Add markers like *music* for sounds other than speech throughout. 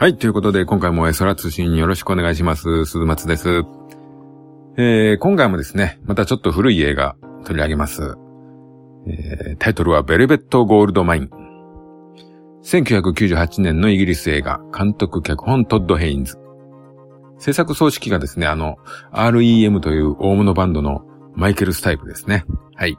はい、ということで今回も空通信よろしくお願いします。鈴松です。えー、今回もですね、またちょっと古い映画取り上げます。えー、タイトルはベルベット・ゴールド・マイン。1998年のイギリス映画、監督脚本トッド・ヘインズ。制作総指揮がですね、あの、REM という大物バンドのマイケル・スタイプですね。はい。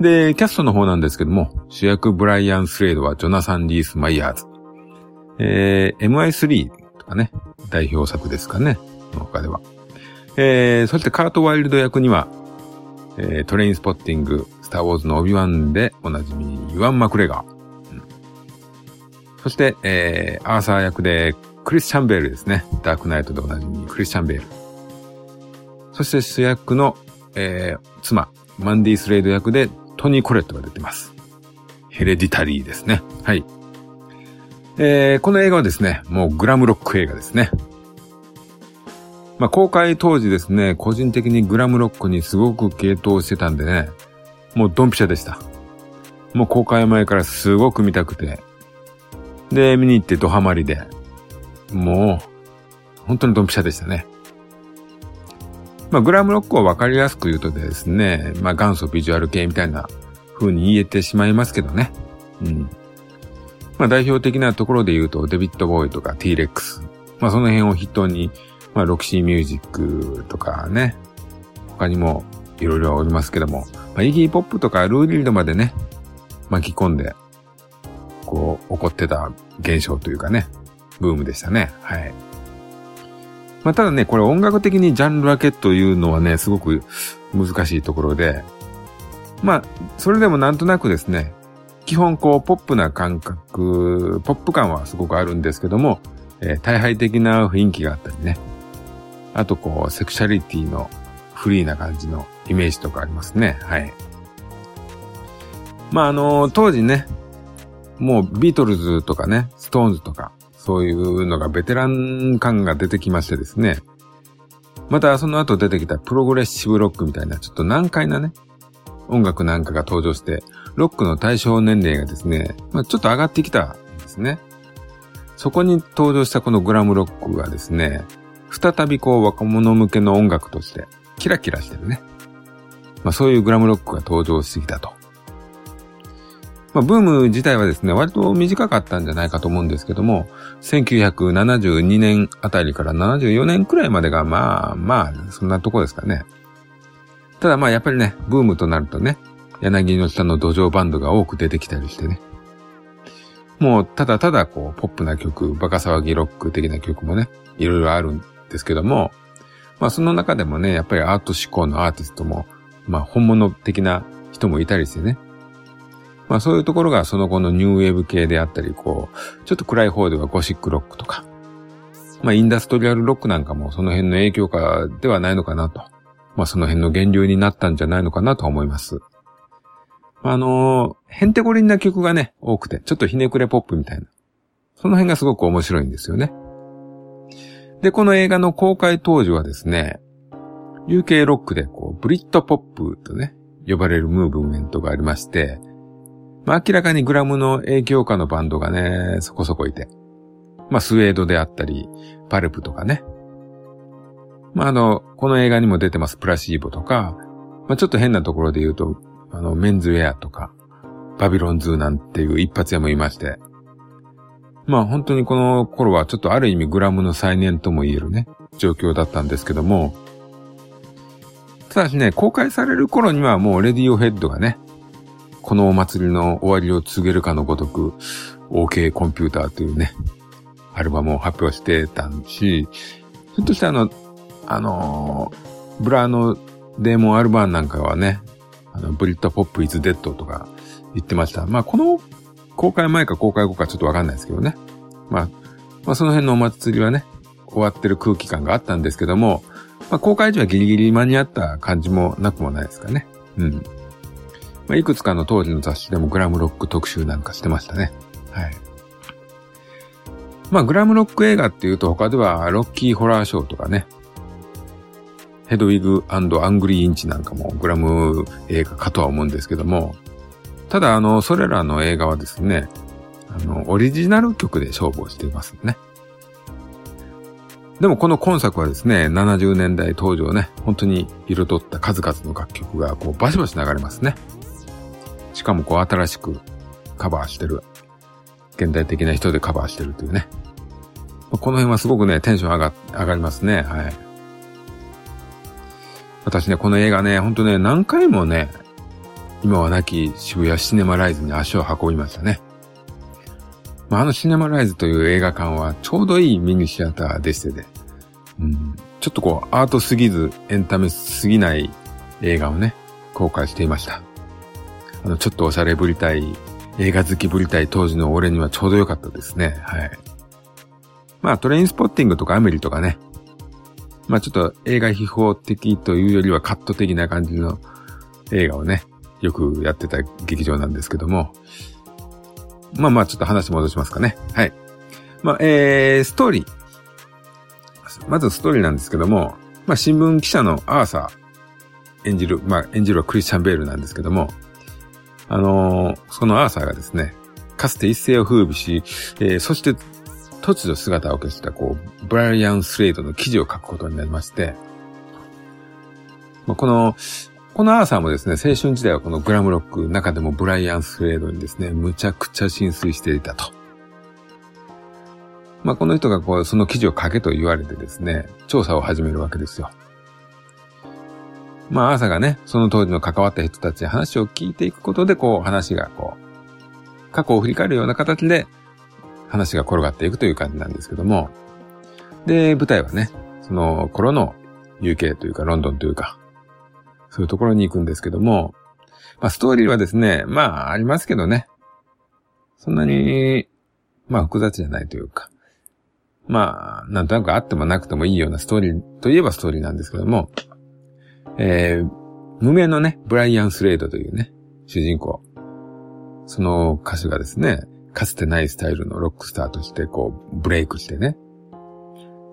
で、キャストの方なんですけども、主役ブライアン・スレイドはジョナサン・リース・マイヤーズ。えー、MI3 とかね、代表作ですかね、の他では。えー、そしてカート・ワイルド役には、えー、トレインスポッティング、スター・ウォーズのオビワンでおなじみ、ユワン・マクレガー。うん、そして、えー、アーサー役でクリスチャン・ベールですね。ダークナイトでおなじみ、クリスチャン・ベール。そして主役の、えー、妻、マンディ・スレイド役でトニー・コレットが出てます。ヘレディタリーですね。はい。えー、この映画はですね、もうグラムロック映画ですね。まあ、公開当時ですね、個人的にグラムロックにすごく傾倒してたんでね、もうドンピシャでした。もう公開前からすごく見たくて。で、見に行ってドハマりで。もう、本当にドンピシャでしたね。まあ、グラムロックをわかりやすく言うとですね、まあ、元祖ビジュアル系みたいな風に言えてしまいますけどね。うん。まあ代表的なところで言うと、デビッド・ボーイとか T-Rex。まあその辺を筆頭に、まあロキシーミュージックとかね、他にもいろいろおりますけども、まあイギーポップとかルーリードまでね、巻き込んで、こう、起こってた現象というかね、ブームでしたね。はい。まあただね、これ音楽的にジャンル分けというのはね、すごく難しいところで、まあ、それでもなんとなくですね、基本こう、ポップな感覚、ポップ感はすごくあるんですけども、えー、退廃的な雰囲気があったりね。あとこう、セクシャリティのフリーな感じのイメージとかありますね。はい。まああの、当時ね、もうビートルズとかね、ストーンズとか、そういうのがベテラン感が出てきましてですね。またその後出てきたプログレッシブロックみたいなちょっと難解なね、音楽なんかが登場して、ロックの対象年齢がですね、まあ、ちょっと上がってきたんですね。そこに登場したこのグラムロックがですね、再びこう若者向けの音楽としてキラキラしてるね。まあそういうグラムロックが登場してきたと。まあブーム自体はですね、割と短かったんじゃないかと思うんですけども、1972年あたりから74年くらいまでがまあまあ、そんなとこですかね。ただまあやっぱりね、ブームとなるとね、柳の下の土壌バンドが多く出てきたりしてね。もうただただこう、ポップな曲、バカ騒ぎロック的な曲もね、いろいろあるんですけども、まあその中でもね、やっぱりアート思考のアーティストも、まあ本物的な人もいたりしてね。まあそういうところがその後のニューウェーブ系であったり、こう、ちょっと暗い方ではゴシックロックとか、まあインダストリアルロックなんかもその辺の影響下ではないのかなと。まあその辺の源流になったんじゃないのかなと思います。あのー、へんてこりんな曲がね、多くて、ちょっとひねくれポップみたいな。その辺がすごく面白いんですよね。で、この映画の公開当時はですね、UK ロックでこう、ブリットポップとね、呼ばれるムーブメントがありまして、まあ明らかにグラムの影響下のバンドがね、そこそこいて。まあスウェードであったり、パルプとかね。まああの、この映画にも出てますプラシーボとか、まあちょっと変なところで言うと、あの、メンズウェアとか、バビロンズなんていう一発屋もいまして。まあ本当にこの頃はちょっとある意味グラムの再燃とも言えるね、状況だったんですけども、ただしね、公開される頃にはもうレディオヘッドがね、このお祭りの終わりを告げるかのごとく、OK コンピューターというね、アルバムを発表してたんし、ひょっとしてあの、あのブラのデーモンアルバンなんかはね、あの、ブリッドポップイズデッドとか言ってました。まあ、この公開前か公開後かちょっとわかんないですけどね。まあ、まあ、その辺のお祭りはね、終わってる空気感があったんですけども、まあ、公開時はギリギリ間に合った感じもなくもないですかね。うん。まあ、いくつかの当時の雑誌でもグラムロック特集なんかしてましたね。はい。まあ、グラムロック映画っていうと他ではロッキーホラーショーとかね、ヘドウィグアングリーインチなんかもグラム映画かとは思うんですけども、ただあの、それらの映画はですね、あの、オリジナル曲で勝負をしていますね。でもこの今作はですね、70年代当時をね、本当に彩った数々の楽曲がこうバシバシ流れますね。しかもこう新しくカバーしてる。現代的な人でカバーしてるというね。この辺はすごくね、テンション上が、上がりますね。はい。私ね、この映画ね、ほんとね、何回もね、今は亡き渋谷シネマライズに足を運びましたね。まあ、あのシネマライズという映画館はちょうどいいミニシアターでしてね、うん、ちょっとこうアートすぎずエンタメすぎない映画をね、公開していました。あの、ちょっとおしゃれぶりたい、映画好きぶりたい当時の俺にはちょうど良かったですね。はい。まあ、トレインスポッティングとかアメリとかね。まあ、ちょっと映画秘宝的というよりはカット的な感じの映画をね、よくやってた劇場なんですけども。まあまあ、ちょっと話戻しますかね。はい。まあ、えー、ストーリー。まずストーリーなんですけども、まあ、新聞記者のアーサー演じる、まあ、演じるはクリスチャン・ベールなんですけども、あのー、そのアーサーがですね、かつて一世を風靡し、えー、そして突如姿を消した、こう、ブライアン・スレイドの記事を書くことになりまして、まあ、この、このアーサーもですね、青春時代はこのグラムロック、中でもブライアン・スレイドにですね、むちゃくちゃ浸水していたと。まあ、この人がこう、その記事を書けと言われてですね、調査を始めるわけですよ。まあ、朝がね、その当時の関わった人たちに話を聞いていくことで、こう、話がこう、過去を振り返るような形で、話が転がっていくという感じなんですけども、で、舞台はね、その頃の UK というか、ロンドンというか、そういうところに行くんですけども、まあ、ストーリーはですね、まあ、ありますけどね、そんなに、まあ、複雑じゃないというか、まあ、なんとなくあってもなくてもいいようなストーリーといえばストーリーなんですけども、えー、無名のね、ブライアン・スレイドというね、主人公。その歌手がですね、かつてないスタイルのロックスターとしてこう、ブレイクしてね、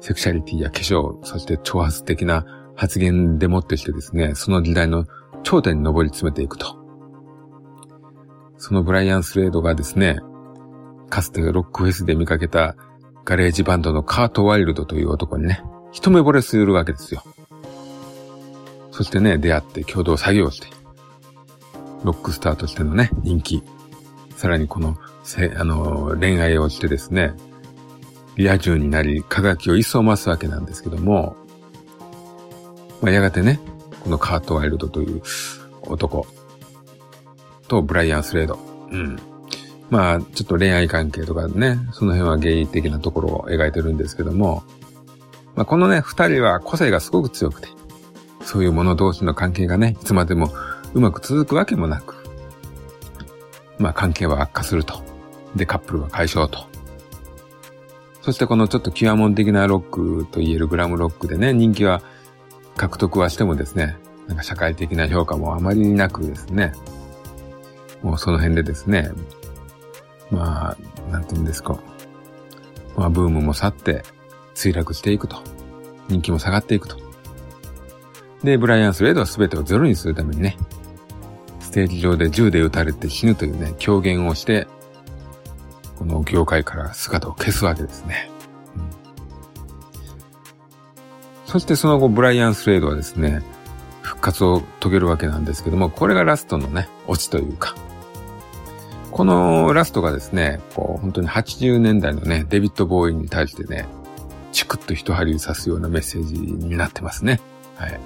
セクシャリティや化粧、そして挑発的な発言でもってしてですね、その時代の頂点に上り詰めていくと。そのブライアン・スレイドがですね、かつてロックフェスで見かけたガレージバンドのカート・ワイルドという男にね、一目惚れするわけですよ。そしてね、出会って共同作業して、ロックスターとしてのね、人気、さらにこの、せあの、恋愛をしてですね、リア充になり、輝きを一層増すわけなんですけども、まあ、やがてね、このカート・ワイルドという男とブライアン・スレード、うん。まあ、ちょっと恋愛関係とかね、その辺はゲイ的なところを描いてるんですけども、まあ、このね、二人は個性がすごく強くて、そういう者同士の関係がね、いつまでもうまく続くわけもなく、まあ関係は悪化すると。で、カップルは解消と。そしてこのちょっと極門的なロックと言えるグラムロックでね、人気は獲得はしてもですね、なんか社会的な評価もあまりなくですね、もうその辺でですね、まあ、なんて言うんですか。まあ、ブームも去って墜落していくと。人気も下がっていくと。で、ブライアン・スレードは全てをゼロにするためにね、ステージ上で銃で撃たれて死ぬというね、狂言をして、この業界から姿を消すわけですね。うん、そしてその後、ブライアン・スレードはですね、復活を遂げるわけなんですけども、これがラストのね、オチというか、このラストがですね、こう、本当に80年代のね、デビッド・ボーイに対してね、チクッと一針刺すようなメッセージになってますね。はい。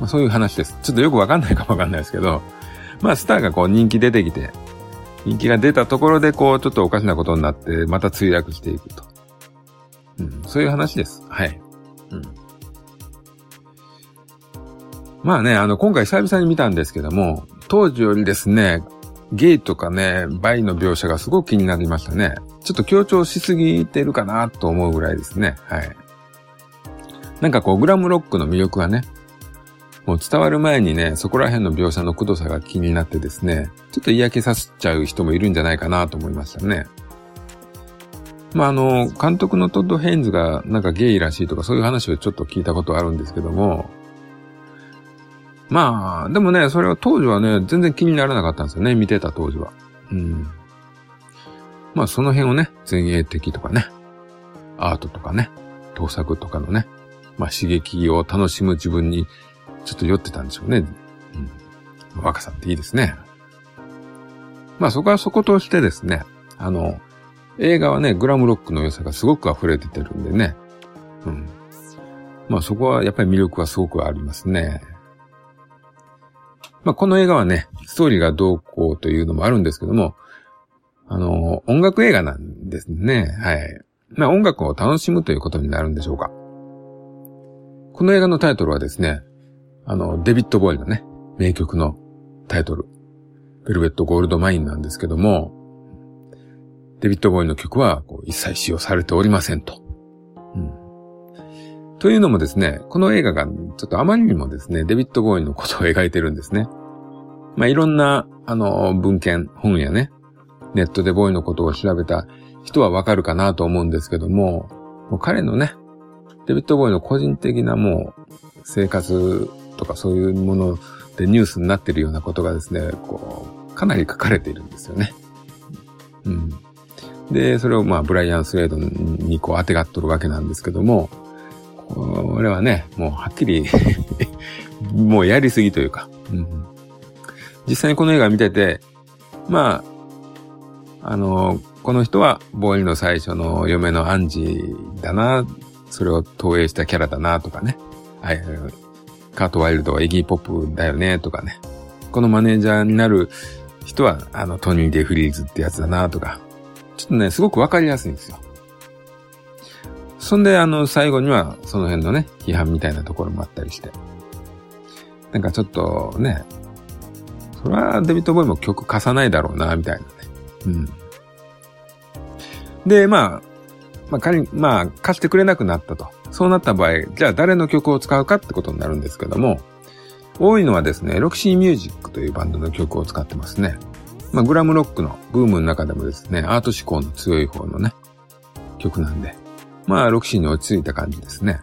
まあ、そういう話です。ちょっとよくわかんないかもわかんないですけど、まあスターがこう人気出てきて、人気が出たところでこうちょっとおかしなことになって、また墜落していくと。うん、そういう話です。はい。うん。まあね、あの、今回久々に見たんですけども、当時よりですね、ゲイとかね、バイの描写がすごく気になりましたね。ちょっと強調しすぎてるかなと思うぐらいですね。はい。なんかこう、グラムロックの魅力がね、もう伝わる前にね、そこら辺の描写のくどさが気になってですね、ちょっと嫌気させちゃう人もいるんじゃないかなと思いましたね。まあ、あの、監督のトッド・ヘインズがなんかゲイらしいとかそういう話をちょっと聞いたことあるんですけども、まあ、でもね、それは当時はね、全然気にならなかったんですよね、見てた当時は。うん。まあ、その辺をね、前衛的とかね、アートとかね、盗作とかのね、まあ刺激を楽しむ自分にちょっと酔ってたんでしょうね。うん。若さっていいですね。まあそこはそことしてですね、あの、映画はね、グラムロックの良さがすごく溢れててるんでね。うん。まあそこはやっぱり魅力はすごくありますね。まあこの映画はね、ストーリーがどうこうというのもあるんですけども、あの、音楽映画なんですね。はい。まあ音楽を楽しむということになるんでしょうか。この映画のタイトルはですね、あの、デビッド・ボーイのね、名曲のタイトル、ベルベット・ゴールド・マインなんですけども、デビッド・ボーイの曲はこう一切使用されておりませんと。うん。というのもですね、この映画がちょっとあまりにもですね、デビッド・ボーイのことを描いてるんですね。まあ、いろんな、あの、文献、本やね、ネットでボーイのことを調べた人はわかるかなと思うんですけども、もう彼のね、デビッド・ボーイの個人的なもう生活とかそういうものでニュースになってるようなことがですね、こう、かなり書かれているんですよね。うん。で、それをまあ、ブライアン・スウェードにこう当てがっとるわけなんですけども、これはね、もうはっきり *laughs* もうやりすぎというか、うん、実際にこの映画見てて、まあ、あの、この人はボーイの最初の嫁のアンジーだな、それを投影したキャラだなとかね。はい、カート・ワイルドはエギー・ポップだよねとかね。このマネージャーになる人は、あの、トニー・デ・フリーズってやつだなとか。ちょっとね、すごくわかりやすいんですよ。そんで、あの、最後には、その辺のね、批判みたいなところもあったりして。なんかちょっとね、それはデビッド・ボーイも曲貸さないだろうな、みたいなね。うん。で、まあ、まあ仮に、まあ貸してくれなくなったと。そうなった場合、じゃあ誰の曲を使うかってことになるんですけども、多いのはですね、ロキシーミュージックというバンドの曲を使ってますね。まあグラムロックのブームの中でもですね、アート思考の強い方のね、曲なんで、まあ、ロキシーに落ち着いた感じですね。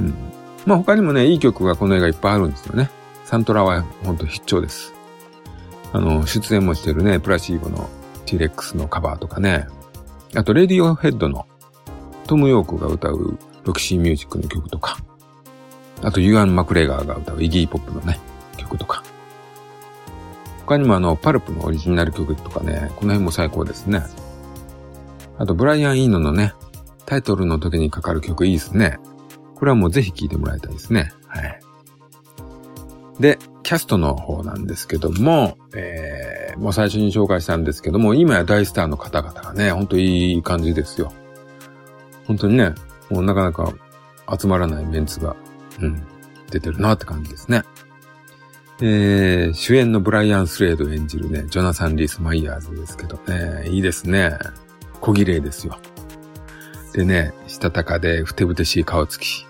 うん。まあ他にもね、いい曲がこの映画いっぱいあるんですよね。サントラはほんと必聴です。あの、出演もしてるね、プラシーボの T-Rex のカバーとかね。あと、レディオヘッドのトム・ヨークが歌うロキシーミュージックの曲とか。あと、ユアン・マクレガーが歌うイギー・ポップのね、曲とか。他にもあの、パルプのオリジナル曲とかね、この辺も最高ですね。あと、ブライアン・イーノのね、タイトルの時にかかる曲いいですね。これはもうぜひ聴いてもらいたいですね。はい。で、キャストの方なんですけども、えー、もう最初に紹介したんですけども、今や大スターの方々がね、ほんといい感じですよ。本当にね、もうなかなか集まらないメンツが、うん、出てるなって感じですね。えー、主演のブライアン・スレード演じるね、ジョナサン・リース・マイヤーズですけどね、いいですね。小綺麗ですよ。でね、したたかでふてぶてしい顔つき。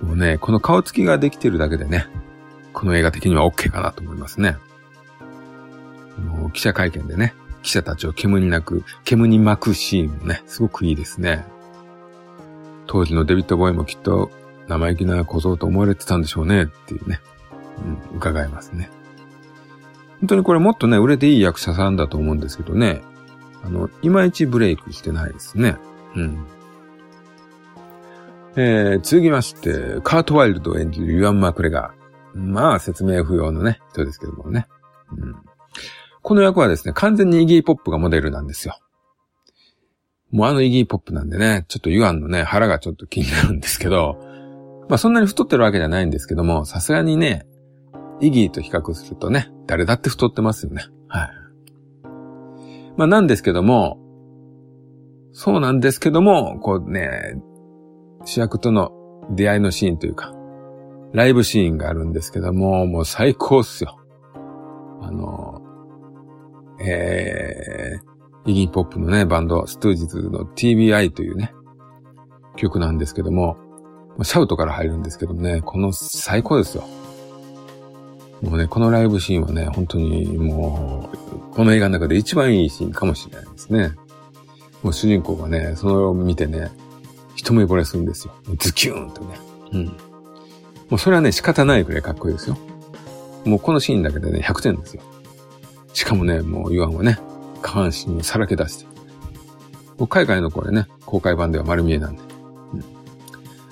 もうね、この顔つきができてるだけでね、この映画的には OK かなと思いますね。もう記者会見でね、記者たちを煙に泣く、煙に巻くシーンもね、すごくいいですね。当時のデビッド・ボーイもきっと生意気な小僧と思われてたんでしょうねっていうね、うん、伺いますね。本当にこれもっとね、売れていい役者さんだと思うんですけどね、あの、いまいちブレイクしてないですね。うん。えー、続きまして、カート・ワイルド演じるユアン・マクレガー。まあ、説明不要のね、人ですけどもね。うん。この役はですね、完全にイギー・ポップがモデルなんですよ。もうあのイギー・ポップなんでね、ちょっとユアンのね、腹がちょっと気になるんですけど、まあそんなに太ってるわけじゃないんですけども、さすがにね、イギーと比較するとね、誰だって太ってますよね。はい。まあなんですけども、そうなんですけども、こうね、主役との出会いのシーンというか、ライブシーンがあるんですけども、もう最高っすよ。あの、えー、イギーポップのね、バンド、ストゥージズの TBI というね、曲なんですけども、シャウトから入るんですけどもね、この最高ですよ。もうね、このライブシーンはね、本当にもう、この映画の中で一番いいシーンかもしれないですね。もう主人公がね、それを見てね、一目惚れするんですよ。ズキューンとね。うん。もうそれはね、仕方ないくらいかっこいいですよ。もうこのシーンだけでね、100点ですよ。しかもね、もうユアンはね、下半身をさらけ出して。もう海外のこれね、公開版では丸見えなんで。うん、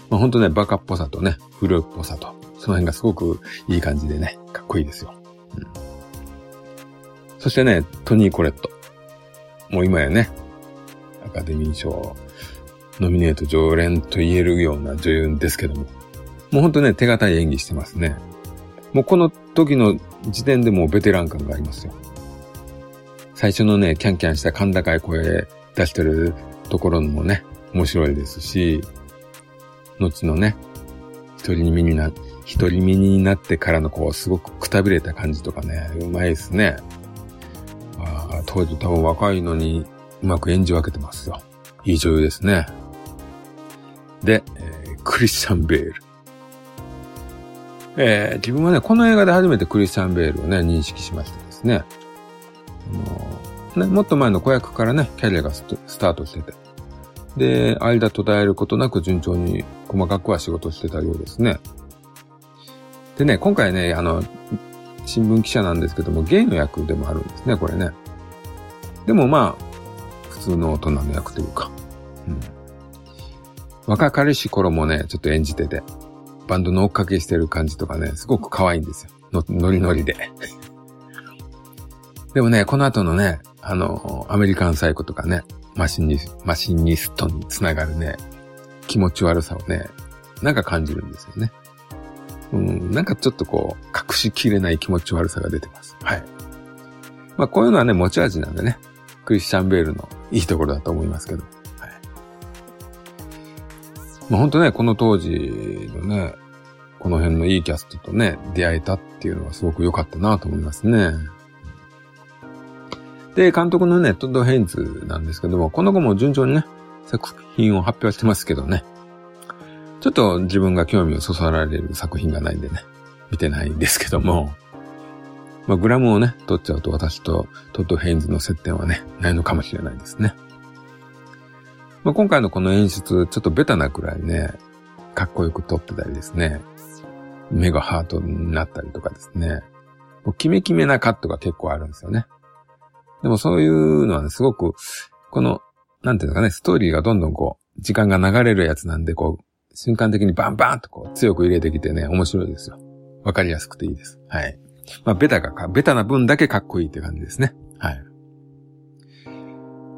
まあ、ほんとね、バカっぽさとね、不良っぽさと、その辺がすごくいい感じでね、かっこいいですよ。うん、そしてね、トニー・コレット。もう今やね、アカデミー賞ノミネート常連と言えるような女優ですけども、もうほんとね、手堅い演技してますね。もうこの時の時点でもうベテラン感がありますよ。最初のね、キャンキャンした甲高い声出してるところもね、面白いですし、後のね、一人身にな、一人身になってからのこう、すごくくたびれた感じとかね、うまいですね。ああ当時多分若いのにうまく演じ分けてますよ。いい女優ですね。で、えー、クリスチャン・ベール。えー、自分はね、この映画で初めてクリスチャン・ベールをね、認識しましたですね。ね、もっと前の子役からね、キャリアがスタートしてて。で、間途絶えることなく順調に細かくは仕事してたようですね。でね、今回ね、あの、新聞記者なんですけども、ゲイの役でもあるんですね、これね。でもまあ、普通の大人の役というか。うん。若かりし頃もね、ちょっと演じてて、バンドの追っかけしてる感じとかね、すごく可愛いんですよ。の、ノリノリで。*laughs* でもね、この後のね、あの、アメリカンサイコとかね、マシニス、マシンニストにつながるね、気持ち悪さをね、なんか感じるんですよね。うん、なんかちょっとこう、隠しきれない気持ち悪さが出てます。はい。まあこういうのはね、持ち味なんでね、クリスチャン・ベールのいいところだと思いますけど。はい。まあ本当ね、この当時のね、この辺のいいキャストとね、出会えたっていうのはすごく良かったなと思いますね。で、監督のね、トッド・ヘインズなんですけども、この後も順調にね、作品を発表してますけどね。ちょっと自分が興味をそそられる作品がないんでね、見てないんですけども、まあ、グラムをね、取っちゃうと私とトッド・ヘインズの接点はね、ないのかもしれないですね。まあ、今回のこの演出、ちょっとベタなくらいね、かっこよく撮ってたりですね、目がハートになったりとかですね、もうキメキメなカットが結構あるんですよね。でもそういうのはね、すごく、この、なんていうのかね、ストーリーがどんどんこう、時間が流れるやつなんで、こう、瞬間的にバンバンとこう、強く入れてきてね、面白いですよ。わかりやすくていいです。はい。まあ、ベタがベタな分だけかっこいいって感じですね。はい。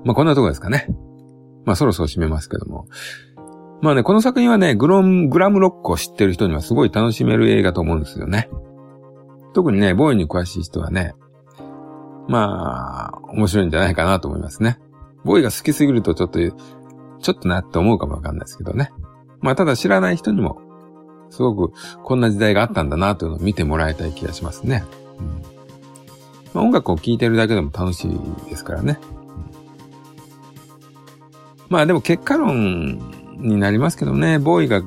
まあ、こんなとこですかね。まあ、そろそろ締めますけども。まあね、この作品はね、グロン、グラムロックを知ってる人にはすごい楽しめる映画と思うんですよね。特にね、ボーイに詳しい人はね、まあ、面白いんじゃないかなと思いますね。ボーイが好きすぎるとちょっと、ちょっとなって思うかもわかんないですけどね。まあ、ただ知らない人にも、すごくこんな時代があったんだなというのを見てもらいたい気がしますね。うんまあ、音楽を聴いてるだけでも楽しいですからね。まあでも結果論になりますけどね、ボーイが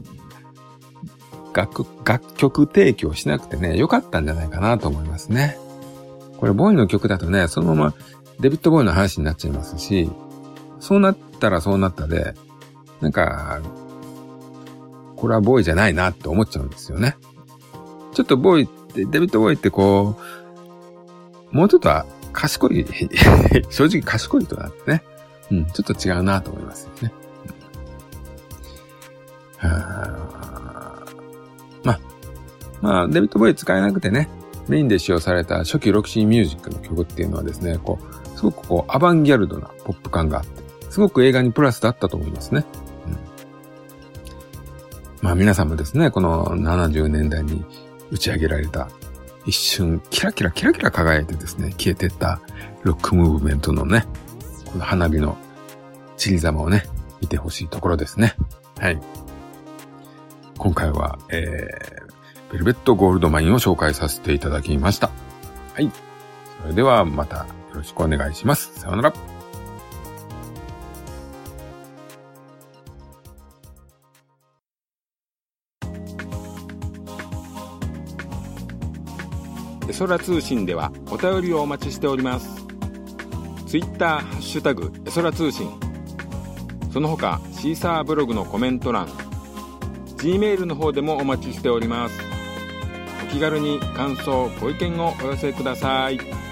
楽楽曲提供しなくてね、良かったんじゃないかなと思いますね。これボーイの曲だとね、そのままデビッド・ボーイの話になっちゃいますし、そうなったらそうなったで、なんか、これはボーイじゃないなって思っちゃうんですよね。ちょっとボーイって、デビッド・ボーイってこう、もうちょっとは賢い、*laughs* 正直賢い人なんでね。うん、ちょっと違うなと思いますよね。はまあ、まあ、デビッド・ボーイ使えなくてね、メインで使用された初期ロキシーミュージックの曲っていうのはですね、こう、すごくこう、アバンギャルドなポップ感があって、すごく映画にプラスだったと思いますね。うん、まあ皆さんもですね、この70年代に打ち上げられた一瞬キラキラキラキラ輝いてですね、消えてったロックムーブメントのね、この花火の散り様をね、見てほしいところですね。はい。今回は、えー、ベルベットゴールドマインを紹介させていただきました。はい。それではまたよろしくお願いします。さようなら。エソラ通信ではお便りをお待ちしております。ツイッターハッシュタグエソラ通信その他シーサーブログのコメント欄 G メールの方でもお待ちしております。気軽に感想ご意見をお寄せください。